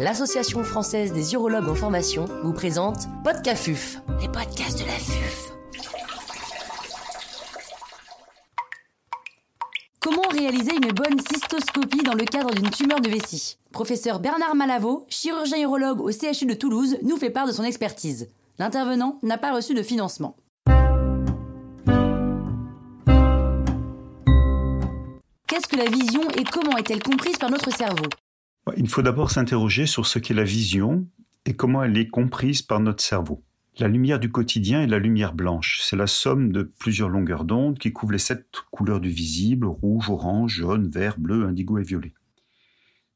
l'Association française des urologues en formation, vous présente Podcafuf, les podcasts de la FUF. Comment réaliser une bonne cystoscopie dans le cadre d'une tumeur de vessie? Professeur Bernard Malavo, chirurgien urologue au CHU de Toulouse, nous fait part de son expertise. L'intervenant n'a pas reçu de financement. Qu'est-ce que la vision et comment est-elle comprise par notre cerveau? Il faut d'abord s'interroger sur ce qu'est la vision et comment elle est comprise par notre cerveau. La lumière du quotidien est la lumière blanche. C'est la somme de plusieurs longueurs d'onde qui couvrent les sept couleurs du visible, rouge, orange, jaune, vert, bleu, indigo et violet.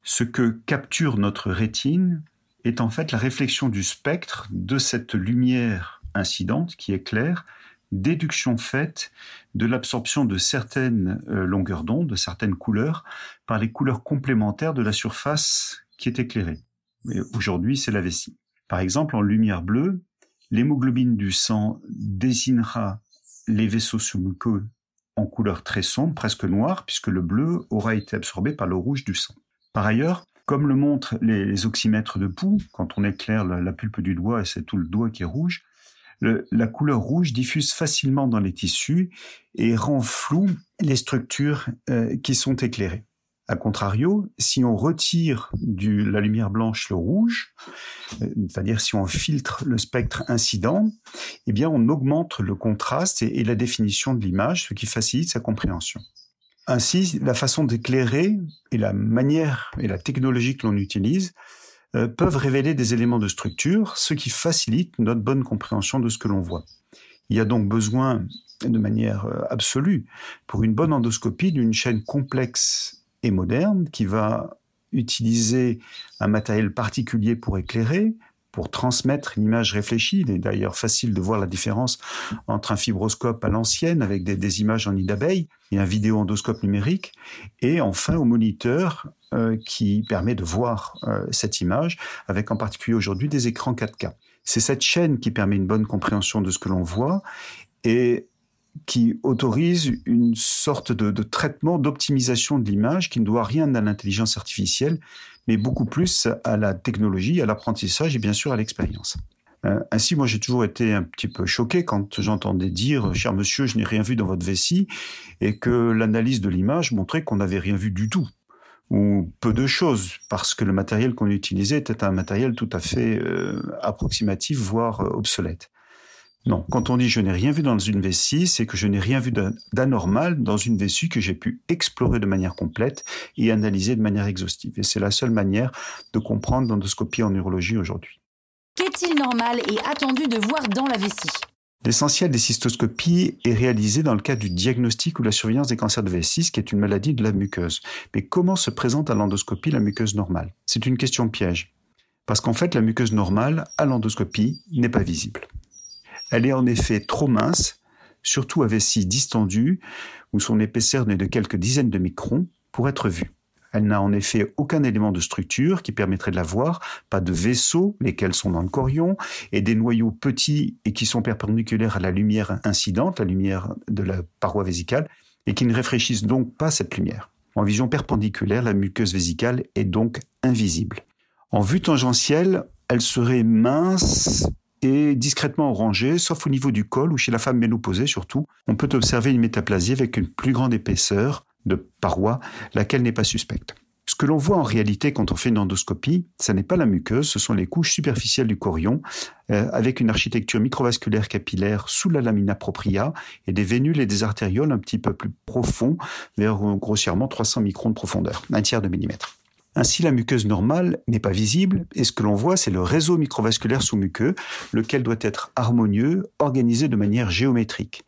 Ce que capture notre rétine est en fait la réflexion du spectre de cette lumière incidente qui est claire déduction faite de l'absorption de certaines euh, longueurs d'onde, de certaines couleurs, par les couleurs complémentaires de la surface qui est éclairée. Aujourd'hui, c'est la vessie. Par exemple, en lumière bleue, l'hémoglobine du sang désignera les vaisseaux sous-muqueux en couleur très sombre, presque noire, puisque le bleu aura été absorbé par le rouge du sang. Par ailleurs, comme le montrent les, oxymètres de pouls, quand on éclaire la pulpe du doigt et c'est tout le doigt qui est rouge, la couleur rouge diffuse facilement dans les tissus et rend flou les structures euh, qui sont éclairées. A contrario, si on retire de la lumière blanche le rouge, euh, c'est-à-dire si on filtre le spectre incident, eh bien on augmente le contraste et la définition de l'image, ce qui facilite sa compréhension. Ainsi, la façon d'éclairer et la manière et la technologie que l'on utilise euh, peuvent révéler des éléments de structure, ce qui facilite notre bonne compréhension de ce que l'on voit. Il y a donc besoin, de manière euh, absolue, pour une bonne endoscopie, d'une chaîne complexe et moderne qui va utiliser un matériel particulier pour éclairer, pour transmettre une image réfléchie. Il est d'ailleurs facile de voir la différence entre un fibroscope à l'ancienne avec des, images en nid d'abeille et un vidéo-endoscope numérique. Et enfin au moniteur euh, qui permet de voir euh, cette image avec en particulier aujourd'hui des écrans 4K. C'est cette chaîne qui permet une bonne compréhension de ce que l'on voit et qui autorise une sorte de, traitement, d'optimisation de l'image qui ne doit rien à l'intelligence artificielle, mais beaucoup plus à la technologie, à l'apprentissage et bien sûr à l'expérience. Euh, ainsi, moi, j'ai toujours été un petit peu choqué quand j'entendais dire, cher monsieur, je n'ai rien vu dans votre vessie, et que l'analyse de l'image montrait qu'on n'avait rien vu du tout, ou peu de choses, parce que le matériel qu'on utilisait était un matériel tout à fait euh, approximatif, voire obsolète. Non, quand on dit je n'ai rien vu dans une vessie, c'est que je n'ai rien vu d'anormal dans une vessie que j'ai pu explorer de manière complète et analyser de manière exhaustive. Et c'est la seule manière de comprendre l'endoscopie en urologie aujourd'hui. Qu'est-il normal et attendu de voir dans la vessie? L'essentiel des cystoscopies est réalisé dans le cadre du diagnostic ou la surveillance des cancers de vessie, qui est une maladie de la muqueuse. Mais comment se présente à l'endoscopie la muqueuse normale? C'est une question piège. Parce qu'en fait, la muqueuse normale, à l'endoscopie, n'est pas visible. Elle est en effet trop mince, surtout à vessie distendue, où son épaisseur n'est de quelques dizaines de microns, pour être vue. Elle n'a en effet aucun élément de structure qui permettrait de la voir, pas de vaisseaux, lesquels sont dans le corion, et des noyaux petits et qui sont perpendiculaires à la lumière incidente, la lumière de la paroi vésicale, et qui ne réfléchissent donc pas cette lumière. En vision perpendiculaire, la muqueuse vésicale est donc invisible. En vue tangentielle, elle serait mince, et discrètement orangé, sauf au niveau du col ou chez la femme ménopausée surtout. On peut observer une métaplasie avec une plus grande épaisseur de paroi, laquelle n'est pas suspecte. Ce que l'on voit en réalité quand on fait une endoscopie, ce n'est pas la muqueuse, ce sont les couches superficielles du corion, euh, avec une architecture microvasculaire capillaire sous la lamina propria et des vénules et des artérioles un petit peu plus profonds, vers grossièrement 300 microns de profondeur, un tiers de millimètre. Ainsi, la muqueuse normale n'est pas visible et ce que l'on voit, c'est le réseau microvasculaire sous-muqueux, lequel doit être harmonieux, organisé de manière géométrique.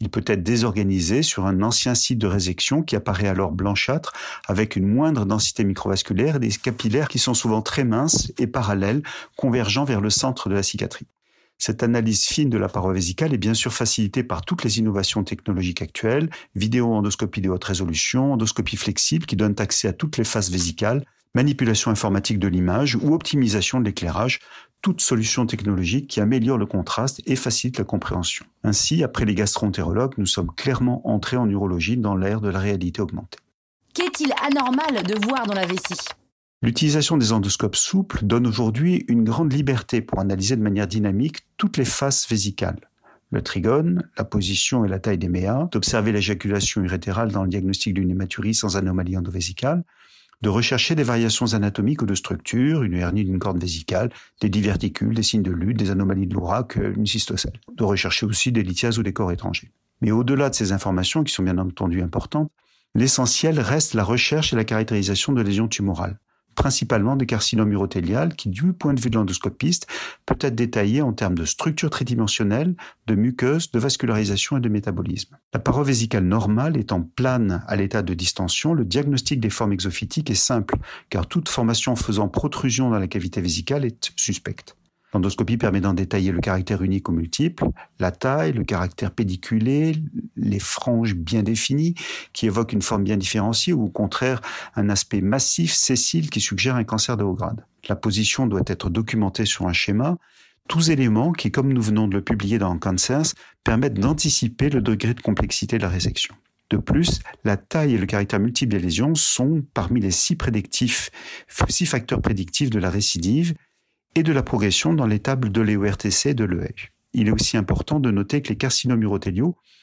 Il peut être désorganisé sur un ancien site de résection qui apparaît alors blanchâtre avec une moindre densité microvasculaire et des capillaires qui sont souvent très minces et parallèles, convergeant vers le centre de la cicatrice. Cette analyse fine de la paroi vésicale est bien sûr facilitée par toutes les innovations technologiques actuelles, vidéo-endoscopie de haute résolution, endoscopie flexible qui donne accès à toutes les faces vésicales, manipulation informatique de l'image ou optimisation de l'éclairage, toutes solutions technologiques qui améliorent le contraste et facilitent la compréhension. Ainsi, après les gastroentérologues, nous sommes clairement entrés en urologie dans l'ère de la réalité augmentée. Qu'est-il anormal de voir dans la vessie? L'utilisation des endoscopes souples donne aujourd'hui une grande liberté pour analyser de manière dynamique toutes les faces vésicales. Le trigone, la position et la taille des méas, d'observer l'éjaculation urétérale dans le diagnostic d'une hématurie sans anomalie endovésicale, de rechercher des variations anatomiques ou de structure, une hernie d'une corde vésicale, des diverticules, des signes de lutte, des anomalies de l'ourac, une cystocèle. De rechercher aussi des lithiases ou des corps étrangers. Mais au-delà de ces informations, qui sont bien entendu importantes, l'essentiel reste la recherche et la caractérisation de lésions tumorales principalement des carcinomes urothéliales qui, du point de vue de l'endoscopiste, peut être détaillé en termes de structure tridimensionnelle, de muqueuse, de vascularisation et de métabolisme. La paroi vésicale normale étant plane à l'état de distension, le diagnostic des formes exophytiques est simple, car toute formation faisant protrusion dans la cavité vésicale est suspecte. L'endoscopie permet d'en détailler le caractère unique ou multiple, la taille, le caractère pédiculé, les franges bien définies qui évoquent une forme bien différenciée ou au contraire un aspect massif, sessile qui suggère un cancer de haut grade. La position doit être documentée sur un schéma. Tous éléments qui, comme nous venons de le publier dans Cancers, permettent d'anticiper le degré de complexité de la résection. De plus, la taille et le caractère multiple des lésions sont parmi les six facteurs prédictifs de la récidive et de la progression dans les tables de l'EORTC et de l'EH. Il est aussi important de noter que les carcinomes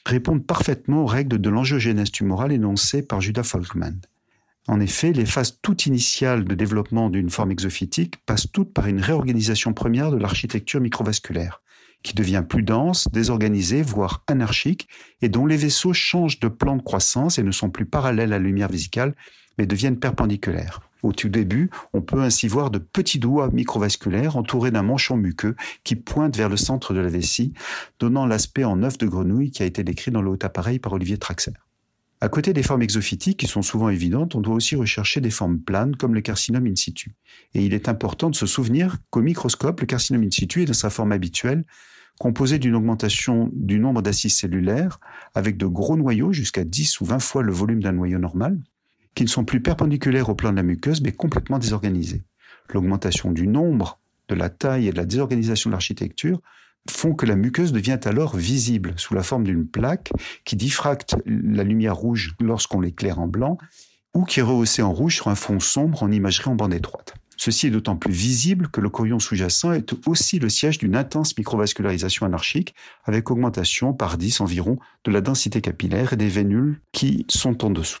répondent parfaitement aux règles de l'angiogénèse tumorale énoncées par Judah Folkman. En effet, les phases toutes initiales de développement d'une forme exophytique passent toutes par une réorganisation première de l'architecture microvasculaire, qui devient plus dense, désorganisée, voire anarchique, et dont les vaisseaux changent de plan de croissance et ne sont plus parallèles à la lumière vésicale, mais deviennent perpendiculaires. Au tout début, on peut ainsi voir de petits doigts microvasculaires entourés d'un manchon muqueux qui pointe vers le centre de la vessie, donnant l'aspect en œuf de grenouille qui a été décrit dans le haut appareil par Olivier Traxer. À côté des formes exophytiques qui sont souvent évidentes, on doit aussi rechercher des formes planes comme le carcinome in situ. Et il est important de se souvenir qu'au microscope, le carcinome in situ est dans sa forme habituelle, composé d'une augmentation du nombre d'assises cellulaires avec de gros noyaux jusqu'à 10 ou 20 fois le volume d'un noyau normal, qui ne sont plus perpendiculaires au plan de la muqueuse, mais complètement désorganisés. L'augmentation du nombre, de la taille et de la désorganisation de l'architecture font que la muqueuse devient alors visible sous la forme d'une plaque qui diffracte la lumière rouge lorsqu'on l'éclaire en blanc ou qui est rehaussée en rouge sur un fond sombre en imagerie en bande étroite. Ceci est d'autant plus visible que le corion sous-jacent est aussi le siège d'une intense microvascularisation anarchique avec augmentation par 10 environ de la densité capillaire et des vénules qui sont en dessous.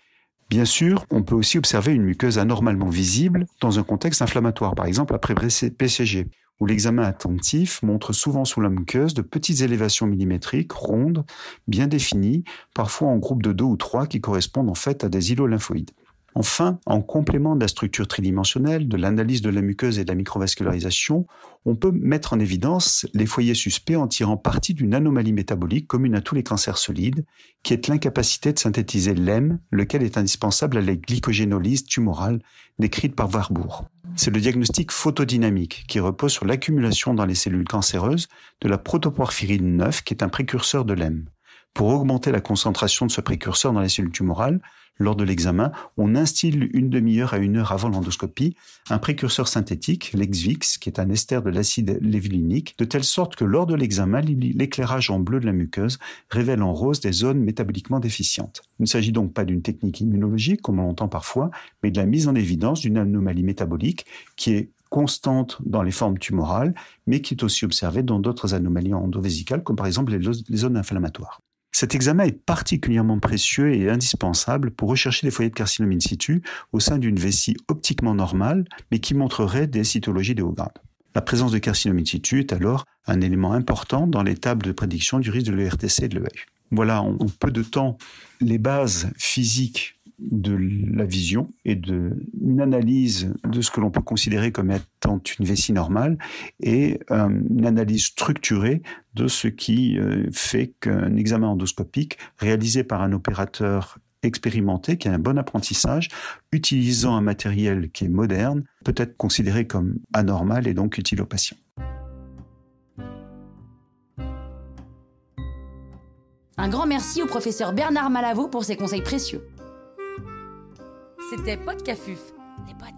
Bien sûr, on peut aussi observer une muqueuse anormalement visible dans un contexte inflammatoire, par exemple après PCG, où l'examen attentif montre souvent sous la muqueuse de petites élévations millimétriques, rondes, bien définies, parfois en groupe de deux ou trois qui correspondent en fait à des îlots lymphoïdes. Enfin, en complément de la structure tridimensionnelle, de l'analyse de la muqueuse et de la microvascularisation, on peut mettre en évidence les foyers suspects en tirant parti d'une anomalie métabolique commune à tous les cancers solides, qui est l'incapacité de synthétiser l'hème, lequel est indispensable à la glycogénolyse tumorale décrite par Warburg. C'est le diagnostic photodynamique qui repose sur l'accumulation dans les cellules cancéreuses de la protoporphyrine 9 qui est un précurseur de l'hème. Pour augmenter la concentration de ce précurseur dans les cellules tumorales, lors de l'examen, on instille une demi-heure à une heure avant l'endoscopie un précurseur synthétique, l'Exvix, qui est un ester de l'acide lévulinique, de telle sorte que lors de l'examen, l'éclairage en bleu de la muqueuse révèle en rose des zones métaboliquement déficientes. Il ne s'agit donc pas d'une technique immunologique, comme on l'entend parfois, mais de la mise en évidence d'une anomalie métabolique qui est constante dans les formes tumorales, mais qui est aussi observée dans d'autres anomalies endovésicales, comme par exemple les zones inflammatoires. Cet examen est particulièrement précieux et indispensable pour rechercher des foyers de carcinome in situ au sein d'une vessie optiquement normale, mais qui montrerait des cytologies de haut grade. La présence de carcinome in situ est alors un élément important dans les tables de prédiction du risque de l'ERTC et de l'EH. Voilà en peu de temps les bases physiques de la vision et de une analyse de ce que l'on peut considérer comme étant une vessie normale et euh, une analyse structurée de ce qui euh, fait qu'un examen endoscopique réalisé par un opérateur expérimenté, qui a un bon apprentissage, utilisant un matériel qui est moderne, peut être considéré comme anormal et donc utile aux patients. Un grand merci au professeur Bernard Malavaux pour ses conseils précieux. C'était Podcafuf, les podcasts.